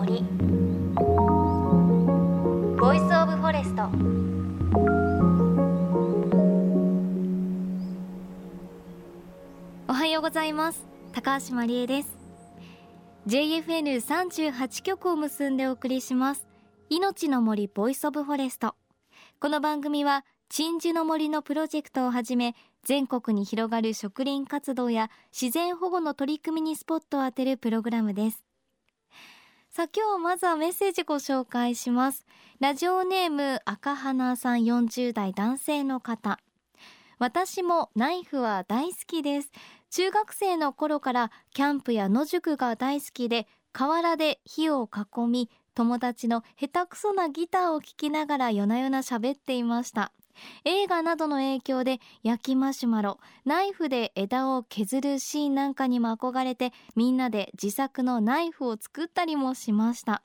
森。 Voice of Forest おはようございます。高橋真理恵です。JFN38 局を結んでお送りします。命の森 Voice of Forest この番組は鎮守の森のプロジェクトをはじめ全国に広がる植林活動や自然保護の取り組みにスポットを当てるプログラムです。さあ今日まずはメッセージご紹介します。ラジオネーム赤花さん40代男性の方。私もナイフは大好きです。中学生の頃からキャンプや野宿が大好きで河原で火を囲み友達の下手くそなギターを聴きながら夜な夜な喋っていました。映画などの影響で焼きマシュマロナイフで枝を削るシーンなんかにも憧れてみんなで自作のナイフを作ったりもしました。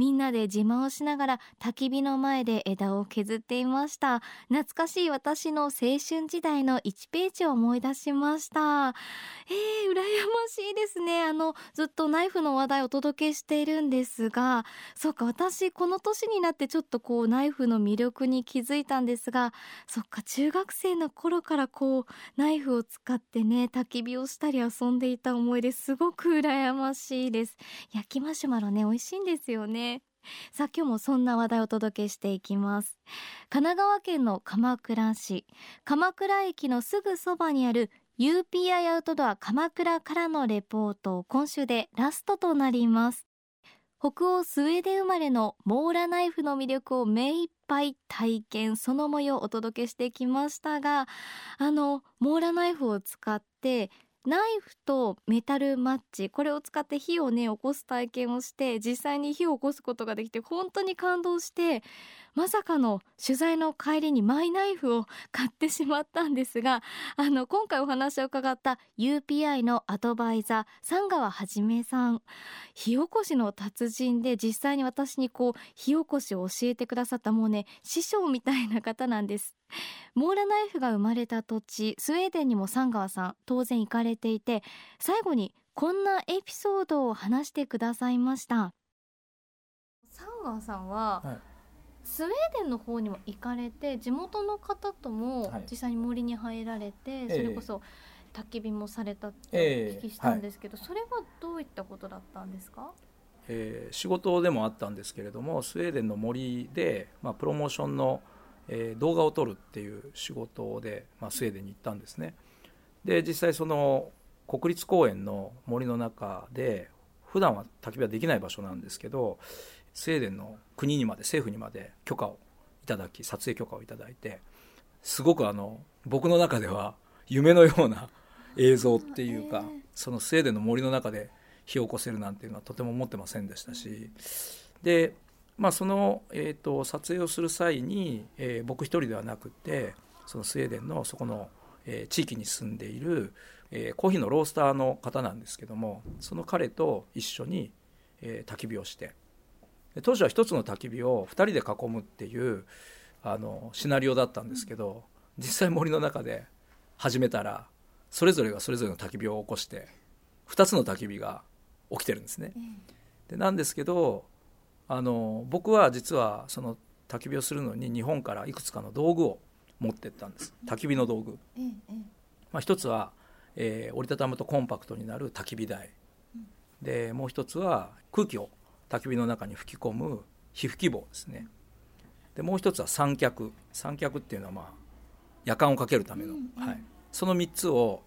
みんなで自慢をしながら焚き火の前で枝を削っていました。懐かしい私の青春時代の1ページを思い出しました。えー、羨ましいですね。あのずっとナイフの話題をお届けしているんですが。そっか私この年になってちょっとこうナイフの魅力に気づいたんですが。そっか中学生の頃からこうナイフを使ってね焚き火をしたり遊んでいた思いですごく羨ましいです。焼きマシュマロね美味しいんですよね。さあ今日もそんな話題をお届けしていきます。神奈川県の鎌倉市。鎌倉駅のすぐそばにある UPI アウトドア鎌倉からのレポート今週でラストとなります。北欧スウェーデン生まれのモーラナイフの魅力を目いっぱい体験その模様をお届けしてきましたがあのモーラナイフを使ってナイフとメタルマッチこれを使って火をね起こす体験をして実際に火を起こすことができて本当に感動してまさかの取材の帰りにマイナイフを買ってしまったんですがあの今回お話を伺った UPI のアドバイザー三川はじめさん。火起こしの達人で実際に私にこう火起こしを教えてくださったもうね師匠みたいな方なんです。モーラナイフが生まれた土地スウェーデンにも三川さん当然行かれていて最後にこんなエピソードを話してくださいました。三川さんは、はいスウェーデンの方にも行かれて地元の方とも実際に森に入られて、はい、それこそ焚き火もされたとお聞きしたんですけど、えーはい、それはどういったことだったんですか？えー、仕事でもあったんですけれどもスウェーデンの森で、まあ、プロモーションの、えー、動画を撮るっていう仕事で、まあ、スウェーデンに行ったんですね。で実際その国立公園の森の中で普段は焚き火はできない場所なんですけどスウェーデンの国にまで政府にまで許可をいただき撮影許可をいただいてすごくあの僕の中では夢のような映像っていうか、そのスウェーデンの森の中で火を起こせるなんていうのはとても思ってませんでしたしで、まあ、その、えーと、撮影をする際に、えー、僕一人ではなくてそのスウェーデンのそこの、えー、地域に住んでいる、えー、コーヒーのロースターの方なんですけどもその彼と一緒に、え焚き火をして当時は一つの焚き火を2人で囲むっていうあのシナリオだったんですけど実際森の中で始めたらそれぞれがそれぞれの焚き火を起こして2つの焚き火が起きてるんですね。でなんですけどあの僕は実はその焚き火をするのに日本からいくつかの道具を持ってったんです。焚き火の道具。まあ、一つは、えー、折りたたむとコンパクトになる焚き火台。でもう一つは空気を焚き火の中に吹き込む火吹き棒ですね。でもう一つは三脚。三脚っていうのはまあ夜間をかけるための、うんうん、はい、その3つを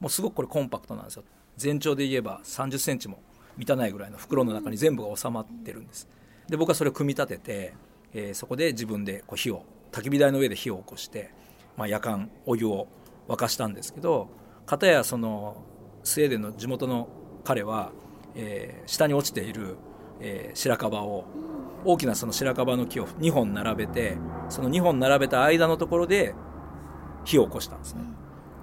もうすごくこれコンパクトなんですよ。全長で言えば3 0センチも満たないぐらいの袋の中に全部が収まってるんです。で僕はそれを組み立てて、えー、そこで自分でこう火を焚き火台の上で火を起こして、まあ、夜間お湯を沸かしたんですけど片やそのスウェーデンの地元の彼は、えー、下に落ちているえー、白樺を大きなその白樺の木を2本並べてその2本並べた間のところで火を起こしたんですね。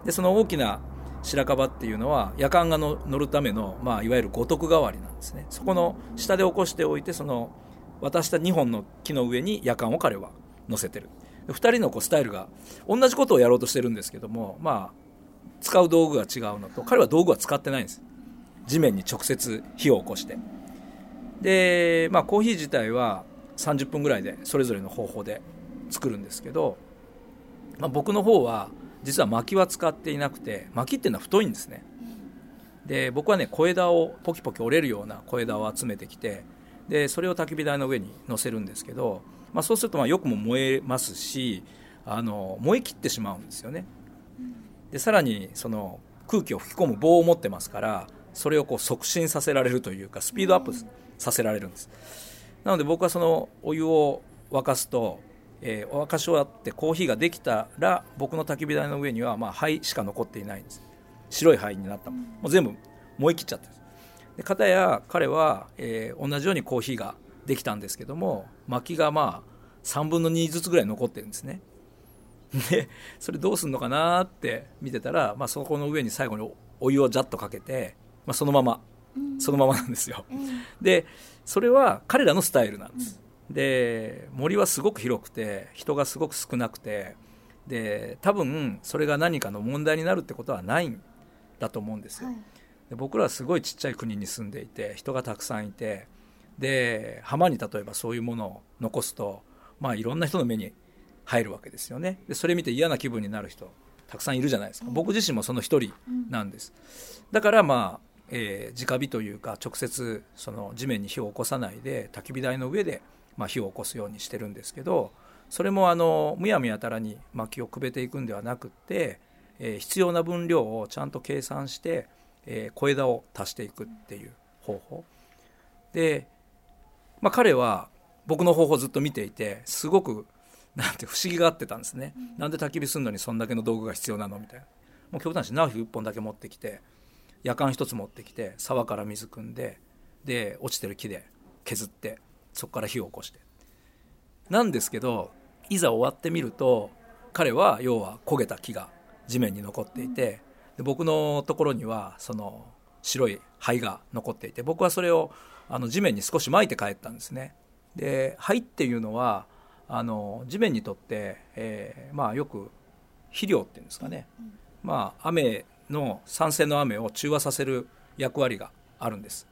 でその大きな白樺っていうのは夜間がの乗るための、まあ、いわゆる五徳代わりなんですね。そこの下で起こしておいてその渡した2本の木の上に夜間を彼は乗せてる。2人のこうスタイルが同じことをやろうとしてるんですけどもまあ使う道具が違うのと彼は道具は使ってないんです。地面に直接火を起こしてで、まあ、コーヒー自体は30分ぐらいでそれぞれの方法で作るんですけど、まあ、僕の方は実は薪は使っていなくて薪っていうのは太いんですね。で僕はね小枝をポキポキ折れるような小枝を集めてきてでそれを焚き火台の上に乗せるんですけど、まあ、そうするとまあよくも燃えますしあの燃え切ってしまうんですよね。でさらにその空気を吹き込む棒を持ってますからそれをこう促進させられるというかスピードアップさせられるんです。なので僕はそのお湯を沸かすと、えー、沸かし終わってコーヒーができたら僕の焚き火台の上にはまあ灰しか残っていないんです。白い灰になったもう全部燃え切っちゃってるで片や彼は、えー、同じようにコーヒーができたんですけども薪がまあ3分の2ずつぐらい残ってるんですね。でそれどうすんのかなって見てたら、まあ、そこの上に最後にお湯をジャッとかけて、まあ、そのまま、そのままなんですよ、でそれは彼らのスタイルなんです、で森はすごく広くて人がすごく少なくてで多分それが何かの問題になるってことはないんだと思うんですよ、はい、で僕らはすごいちっちゃい国に住んでいて人がたくさんいてで浜に例えばそういうものを残すとまあいろんな人の目に入るわけですよね。でそれ見て嫌な気分になる人たくさんいるじゃないですか、僕自身もその一人なんです、だからまあえー、直火というか直接その地面に火を起こさないで焚き火台の上で、まあ、火を起こすようにしてるんですけどそれもあのむやみやたらに薪をくべていくんではなくって、えー、必要な分量をちゃんと計算して、えー、小枝を足していくっていう方法。で、まあ、彼は僕の方法をずっと見ていてすごくなんて不思議があってたんですね、うん、なんで焚き火するのにそんだけの道具が必要なのみたいな。もう極端にナイフ1本だけ持ってきて夜間一つ持ってきて沢から水汲んでで落ちてる木で削ってそこから火を起こして。なんですけどいざ終わってみると彼は要は焦げた木が地面に残っていてで僕のところにはその白い灰が残っていて僕はそれをあの地面に少し撒いて帰ったんですね。で灰っていうのはあの地面にとって、えー、まあよく肥料っていうんですかね、まあ雨の酸性の雨を中和させる役割があるんです。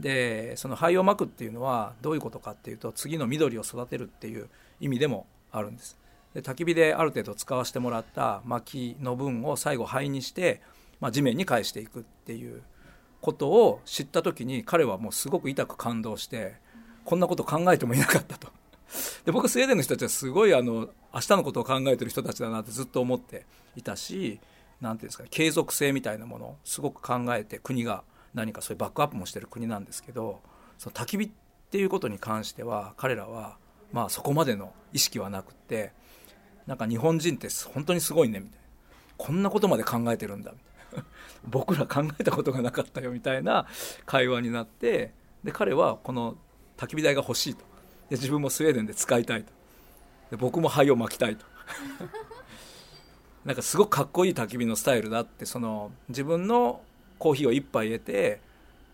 でその灰をまくっていうのはどういうことかっていうと次の緑を育てるっていう意味でもあるんです。で焚き火である程度使わせてもらった薪の分を最後灰にして、まあ、地面に返していくっていうことを知った時に彼はもうすごく痛く感動してこんなこと考えてもいなかったと。で僕スウェーデンの人たちはすごいあの明日のことを考えてる人たちだなってずっと思っていたし何ていうんですか継続性みたいなものをすごく考えて国が何かそういうバックアップもしてる国なんですけどその焚き火っていうことに関しては彼らはまあそこまでの意識はなくってなんか日本人って本当にすごいねみたいな。こんなことまで考えてるんだみたいな。僕ら考えたことがなかったよみたいな会話になってで彼はこの焚き火台が欲しいと。で自分もスウェーデンで使いたいと。で僕も灰をまきたいと。なんかすごくかっこいい焚き火のスタイルだってその自分のコーヒーを1杯入れて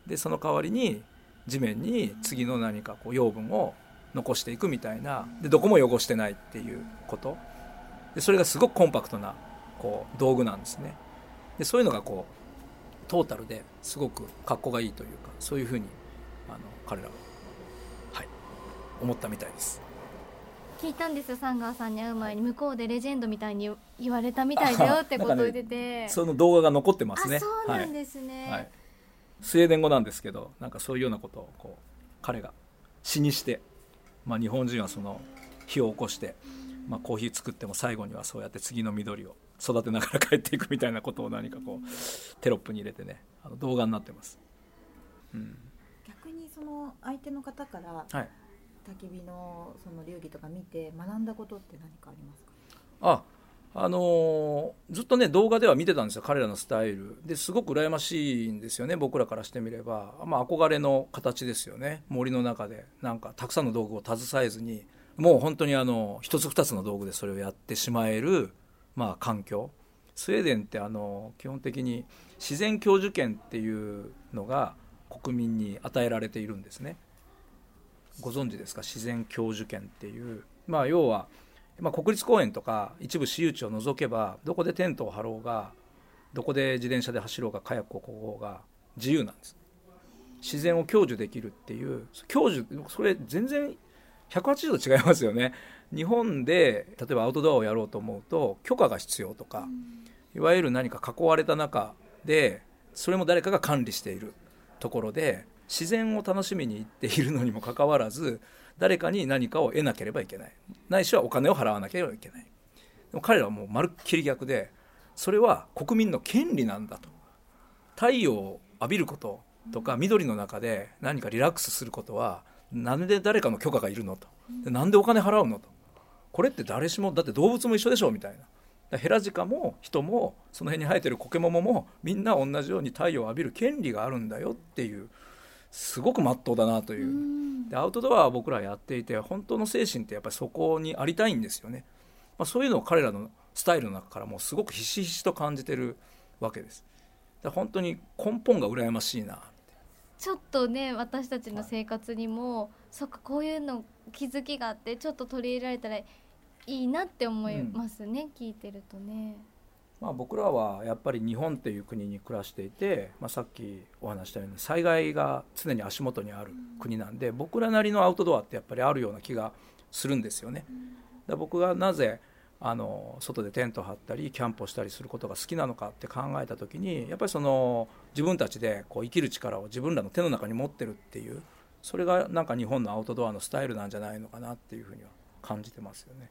でその代わりに地面に次の何かこう養分を残していくみたいなでどこも汚してないっていうこと。でそれがすごくコンパクトなこう道具なんですね。でそういうのがこうトータルですごく格好がいいというかそういうふうにあの彼らは、はい、思ったみたいです。聞いたんですよサンガーさんに会う前に。向こうでレジェンドみたいに言われたみたいだよってことを言ってて、ね、その動画が残ってますね。そうなんですね、はい。はい、スウェーデン語なんですけどなんかそういうようなことをこう彼が詩にして、まあ、日本人はその火を起こして、まあ、コーヒー作っても最後にはそうやって次の緑を育てながら帰っていくみたいなことを何かこうテロップに入れてねあの動画になってます、うん、逆にその相手の方から、はい焚き火のその流儀とか見て学んだことって何かありますか？ああのー、ずっとね動画では見てたんですよ彼らのスタイル。ですごく羨ましいんですよね僕らからしてみれば、まあ、憧れの形ですよね。森の中で。なんかたくさんの道具を携えずに。もう本当にあの一つ二つの道具でそれをやってしまえる、まあ、環境。スウェーデンってあの基本的に自然教授権っていうのが国民に与えられているんですね。ご存知ですか？自然教授権っていう、まあ、要は、まあ、国立公園とか一部私有地を除けばどこでテントを張ろうがどこで自転車で走ろうがカヤックをこごうが自由なんです。自然を享受できるっていう。享受それ全然180度違いますよね。日本で例えばアウトドアをやろうと思うと許可が必要とか、いわゆる何か囲われた中でそれも誰かが管理しているところで自然を楽しみに行っているのにもかかわらず誰かに何かを得なければいけない。ないしはお金を払わなければいけない。でも彼らはもうまるっきり逆でそれは国民の権利なんだと。太陽を浴びることとか緑の中で何かリラックスすることはなんで誰かの許可がいるのと。でなんでお金払うのと。これって誰しもだって動物も一緒でしょみたいな。ヘラジカも人もその辺に生えてるコケモモもみんな同じように太陽を浴びる権利があるんだよっていうすごくまっとうだなという。でアウトドアは僕らやっていて本当の精神ってやっぱりそこにありたいんですよね、まあ、そういうのを彼らのスタイルの中からもすごくひしひしと感じてるわけです。本当に根本が羨ましいな。ちょっとね私たちの生活にも、はい、そっかこういうの気づきがあってちょっと取り入れられたらいいなって思いますね、うん、聞いてるとね。まあ、僕らはやっぱり日本っていう国に暮らしていて、まあ、さっきお話したように災害が常に足元にある国なんで、僕らなりのアウトドアってやっぱりあるような気がするんですよね。だ僕がなぜあの外でテント張ったりキャンプをしたりすることが好きなのかって考えた時にやっぱりその自分たちでこう生きる力を自分らの手の中に持ってるっていうそれがなんか日本のアウトドアのスタイルなんじゃないのかなっていうふうには感じてますよね。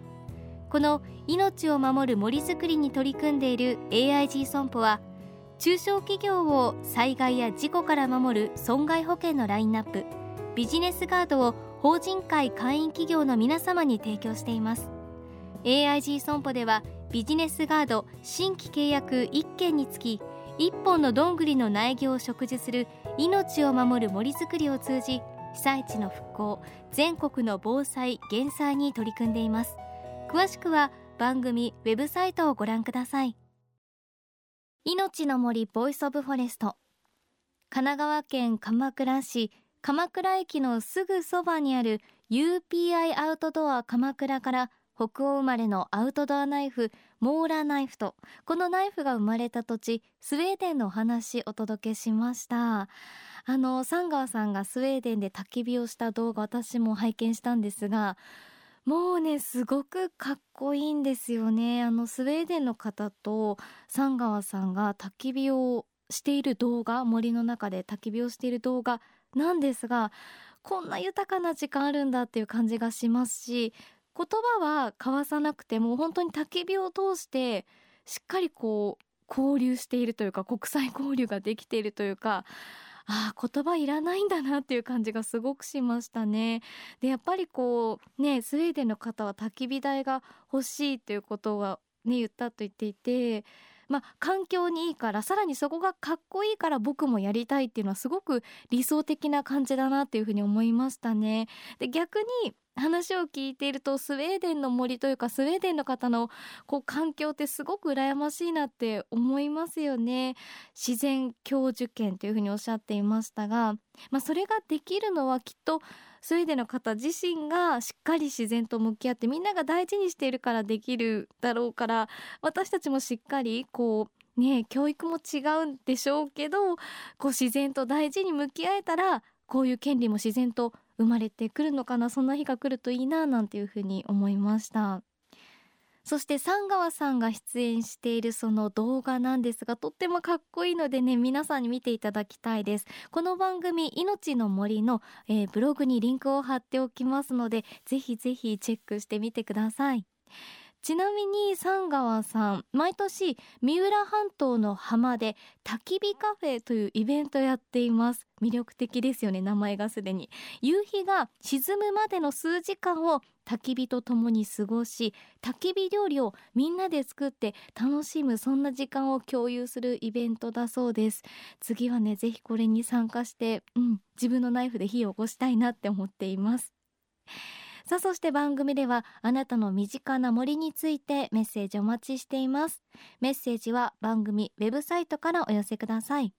この命を守る森づくりに取り組んでいる AIG 損保は中小企業を災害や事故から守る損害保険のラインナップビジネスガードを法人会会員企業の皆様に提供しています。AIG 損保ではビジネスガード新規契約1件につき1本のどんぐりの苗木を植樹する命を守る森づくりを通じ被災地の復興全国の防災減災に取り組んでいます。詳しくは番組ウェブサイトをご覧ください。命の森ボイスオブフォレスト。神奈川県鎌倉市。鎌倉駅のすぐそばにある UPI アウトドア鎌倉から北欧生まれのアウトドアナイフモーラナイフとこのナイフが生まれた土地スウェーデンのお話お届けしました。あのサンガーさんがスウェーデンで焚き火をした動画私も拝見したんですがもうねすごくかっこいいんですよね。あのスウェーデンの方と三川さんが焚き火をしている動画森の中で焚き火をしている動画なんですがこんな豊かな時間あるんだっていう感じがしますし言葉は交わさなくても本当に焚き火を通してしっかりこう交流しているというか国際交流ができているというかああ言葉いらないんだなっていう感じがすごくしましたね。でやっぱりこうねスウェーデンの方は焚き火台が欲しいということはね言ったと言っていてまあ、環境にいいからさらにそこがかっこいいから僕もやりたいっていうのはすごく理想的な感じだなっていうふうに思いましたね。で逆に話を聞いているとスウェーデンの森というかスウェーデンの方のこう環境ってすごく羨ましいなって思いますよね。自然教授権というふうにおっしゃっていましたが、まあ、それができるのはきっとスウェーデンの方自身がしっかり自然と向き合ってみんなが大事にしているからできるだろうから私たちもしっかりこうね教育も違うんでしょうけどこう自然と大事に向き合えたらこういう権利も自然と生まれてくるのかなそんな日が来るといいななんていうふうに思いました。そして三川さんが出演しているその動画なんですがとってもかっこいいのでね皆さんに見ていただきたいです。この番組命の森の、えー、ブログにリンクを貼っておきますのでぜひぜひチェックしてみてください。ちなみに三川さん毎年三浦半島の浜で焚き火カフェというイベントやっています。魅力的ですよね名前がすでに。夕日が沈むまでの数時間を焚き火と共に過ごし焚き火料理をみんなで作って楽しむそんな時間を共有するイベントだそうです。次はねぜひこれに参加して、うん、自分のナイフで火を起こしたいなって思っています。さあそして番組ではあなたの身近な森についてメッセージお待ちしています。メッセージは番組ウェブサイトからお寄せください。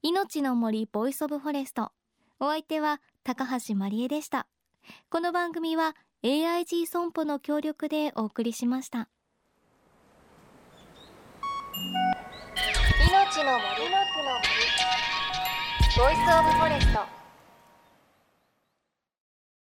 命の森ボイスオブフォレスト。お相手は高橋万里恵でした。この番組は AIG 損保の協力でお送りしました。命の森。の森。ボイスオブフォレスト。